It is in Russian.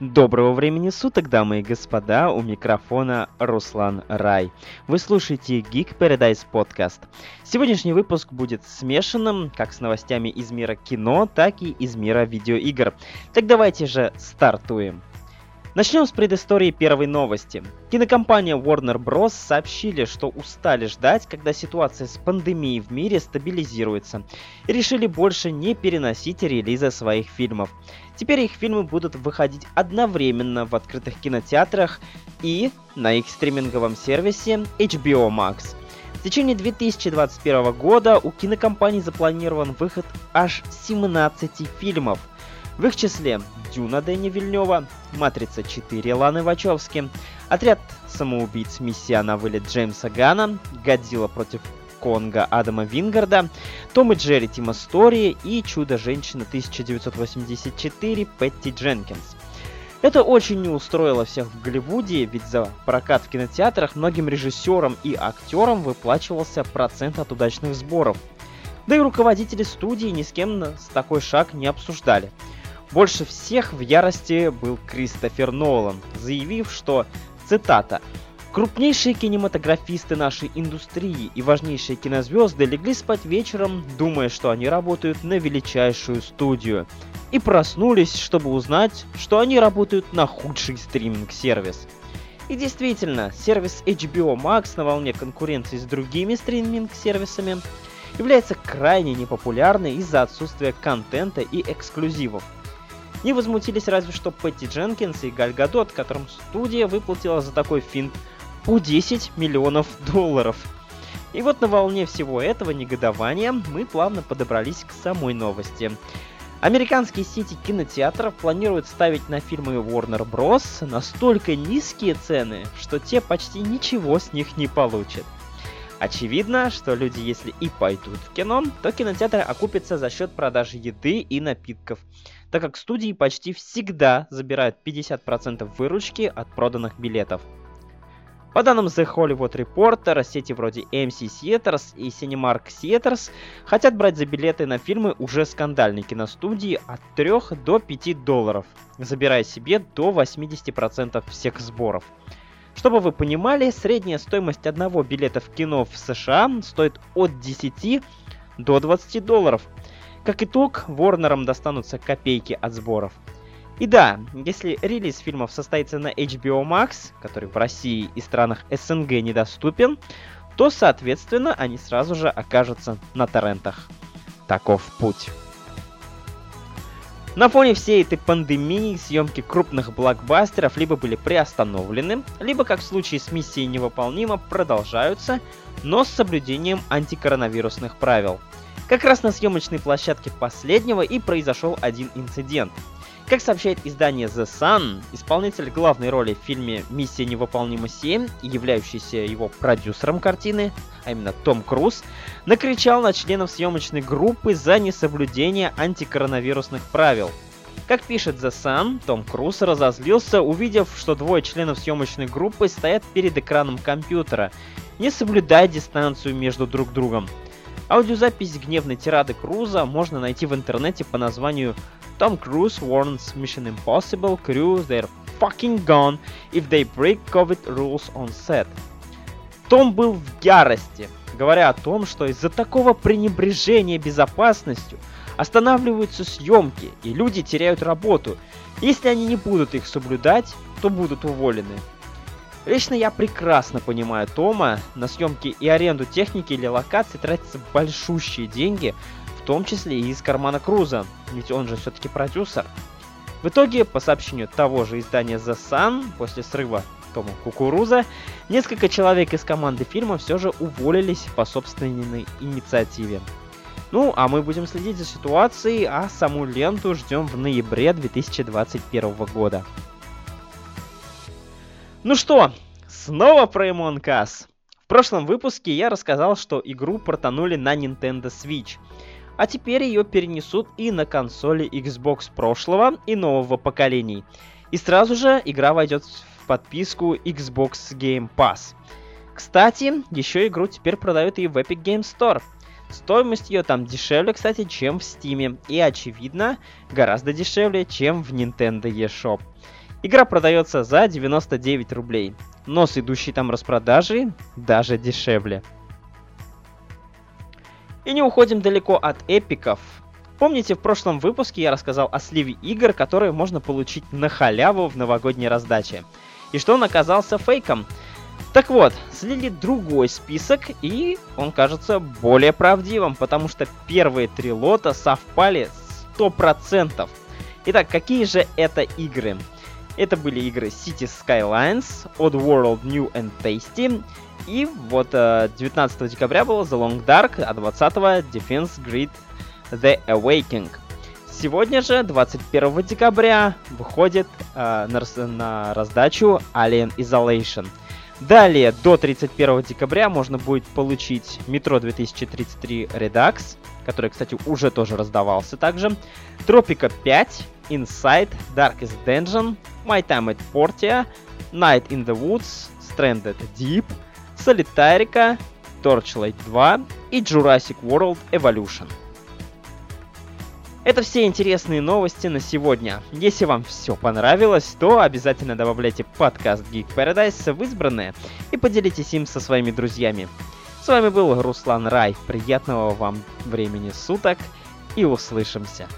Доброго времени суток, дамы и господа, у микрофона Руслан Рай. Вы слушаете Geek Paradise Podcast. Сегодняшний выпуск будет смешанным как с новостями из мира кино, так и из мира видеоигр. Так давайте же стартуем. Начнем с предыстории первой новости. Кинокомпания Warner Bros. сообщили, что устали ждать, когда ситуация с пандемией в мире стабилизируется, и решили больше не переносить релизы своих фильмов. Теперь их фильмы будут выходить одновременно в открытых кинотеатрах и на их стриминговом сервисе HBO Max. В течение 2021 года у кинокомпании запланирован выход аж 17 фильмов – в их числе Дюна Дэни Вильнева, Матрица 4 Ланы Вачовски, Отряд самоубийц Миссия на вылет Джеймса Гана, Годзилла против Конга Адама Вингарда, Том и Джерри Тима Стори и Чудо-женщина 1984 Петти Дженкинс. Это очень не устроило всех в Голливуде, ведь за прокат в кинотеатрах многим режиссерам и актерам выплачивался процент от удачных сборов. Да и руководители студии ни с кем с такой шаг не обсуждали. Больше всех в ярости был Кристофер Нолан, заявив, что, цитата, Крупнейшие кинематографисты нашей индустрии и важнейшие кинозвезды легли спать вечером, думая, что они работают на величайшую студию. И проснулись, чтобы узнать, что они работают на худший стриминг-сервис. И действительно, сервис HBO Max на волне конкуренции с другими стриминг-сервисами является крайне непопулярной из-за отсутствия контента и эксклюзивов. Не возмутились разве что Пэтти Дженкинс и Галь Гадот, которым студия выплатила за такой финт по 10 миллионов долларов. И вот на волне всего этого негодования мы плавно подобрались к самой новости. Американские сети кинотеатров планируют ставить на фильмы Warner Bros. настолько низкие цены, что те почти ничего с них не получат. Очевидно, что люди, если и пойдут в кино, то кинотеатры окупятся за счет продажи еды и напитков так как студии почти всегда забирают 50% выручки от проданных билетов. По данным The Hollywood Reporter, сети вроде AMC Theaters и Cinemark Theaters хотят брать за билеты на фильмы уже скандальной киностудии от 3 до 5 долларов, забирая себе до 80% всех сборов. Чтобы вы понимали, средняя стоимость одного билета в кино в США стоит от 10 до 20 долларов – как итог, Ворнерам достанутся копейки от сборов. И да, если релиз фильмов состоится на HBO Max, который в России и странах СНГ недоступен, то, соответственно, они сразу же окажутся на торрентах. Таков путь. На фоне всей этой пандемии съемки крупных блокбастеров либо были приостановлены, либо, как в случае с миссией невыполнима, продолжаются, но с соблюдением антикоронавирусных правил – как раз на съемочной площадке последнего и произошел один инцидент. Как сообщает издание The Sun, исполнитель главной роли в фильме «Миссия невыполнима 7» и являющийся его продюсером картины, а именно Том Круз, накричал на членов съемочной группы за несоблюдение антикоронавирусных правил. Как пишет The Sun, Том Круз разозлился, увидев, что двое членов съемочной группы стоят перед экраном компьютера, не соблюдая дистанцию между друг другом. Аудиозапись гневной тирады Круза можно найти в интернете по названию Tom Cruise warns Mission Impossible crew they're fucking gone if they break COVID rules on set. Том был в ярости, говоря о том, что из-за такого пренебрежения безопасностью останавливаются съемки, и люди теряют работу. Если они не будут их соблюдать, то будут уволены. Лично я прекрасно понимаю Тома, на съемки и аренду техники или локации тратятся большущие деньги, том числе и из кармана Круза, ведь он же все-таки продюсер. В итоге, по сообщению того же издания The Sun, после срыва Тома Кукуруза, несколько человек из команды фильма все же уволились по собственной инициативе. Ну, а мы будем следить за ситуацией, а саму ленту ждем в ноябре 2021 года. Ну что, снова про Us. В прошлом выпуске я рассказал, что игру портанули на Nintendo Switch. А теперь ее перенесут и на консоли Xbox прошлого и нового поколений. И сразу же игра войдет в подписку Xbox Game Pass. Кстати, еще игру теперь продают и в Epic Game Store. Стоимость ее там дешевле, кстати, чем в Steam. И, очевидно, гораздо дешевле, чем в Nintendo eShop. Игра продается за 99 рублей, но с идущей там распродажей даже дешевле. И не уходим далеко от эпиков. Помните, в прошлом выпуске я рассказал о сливе игр, которые можно получить на халяву в новогодней раздаче. И что он оказался фейком. Так вот, слили другой список, и он кажется более правдивым, потому что первые три лота совпали 100%. Итак, какие же это игры? Это были игры City Skylines, Oddworld New and Tasty, и вот 19 э, декабря было The Long Dark, а 20 Defense Grid The Awakening. Сегодня же, 21 декабря, выходит э, на, на раздачу Alien Isolation. Далее, до 31 декабря можно будет получить Metro 2033 Redux, который, кстати, уже тоже раздавался также. Tropica 5, Inside, Darkest Dungeon, My Time at Portia, Night in the Woods, Stranded Deep, Solitairica, Torchlight 2 и Jurassic World Evolution. Это все интересные новости на сегодня. Если вам все понравилось, то обязательно добавляйте подкаст Geek Paradise в избранное и поделитесь им со своими друзьями. С вами был Руслан Рай. Приятного вам времени суток и услышимся.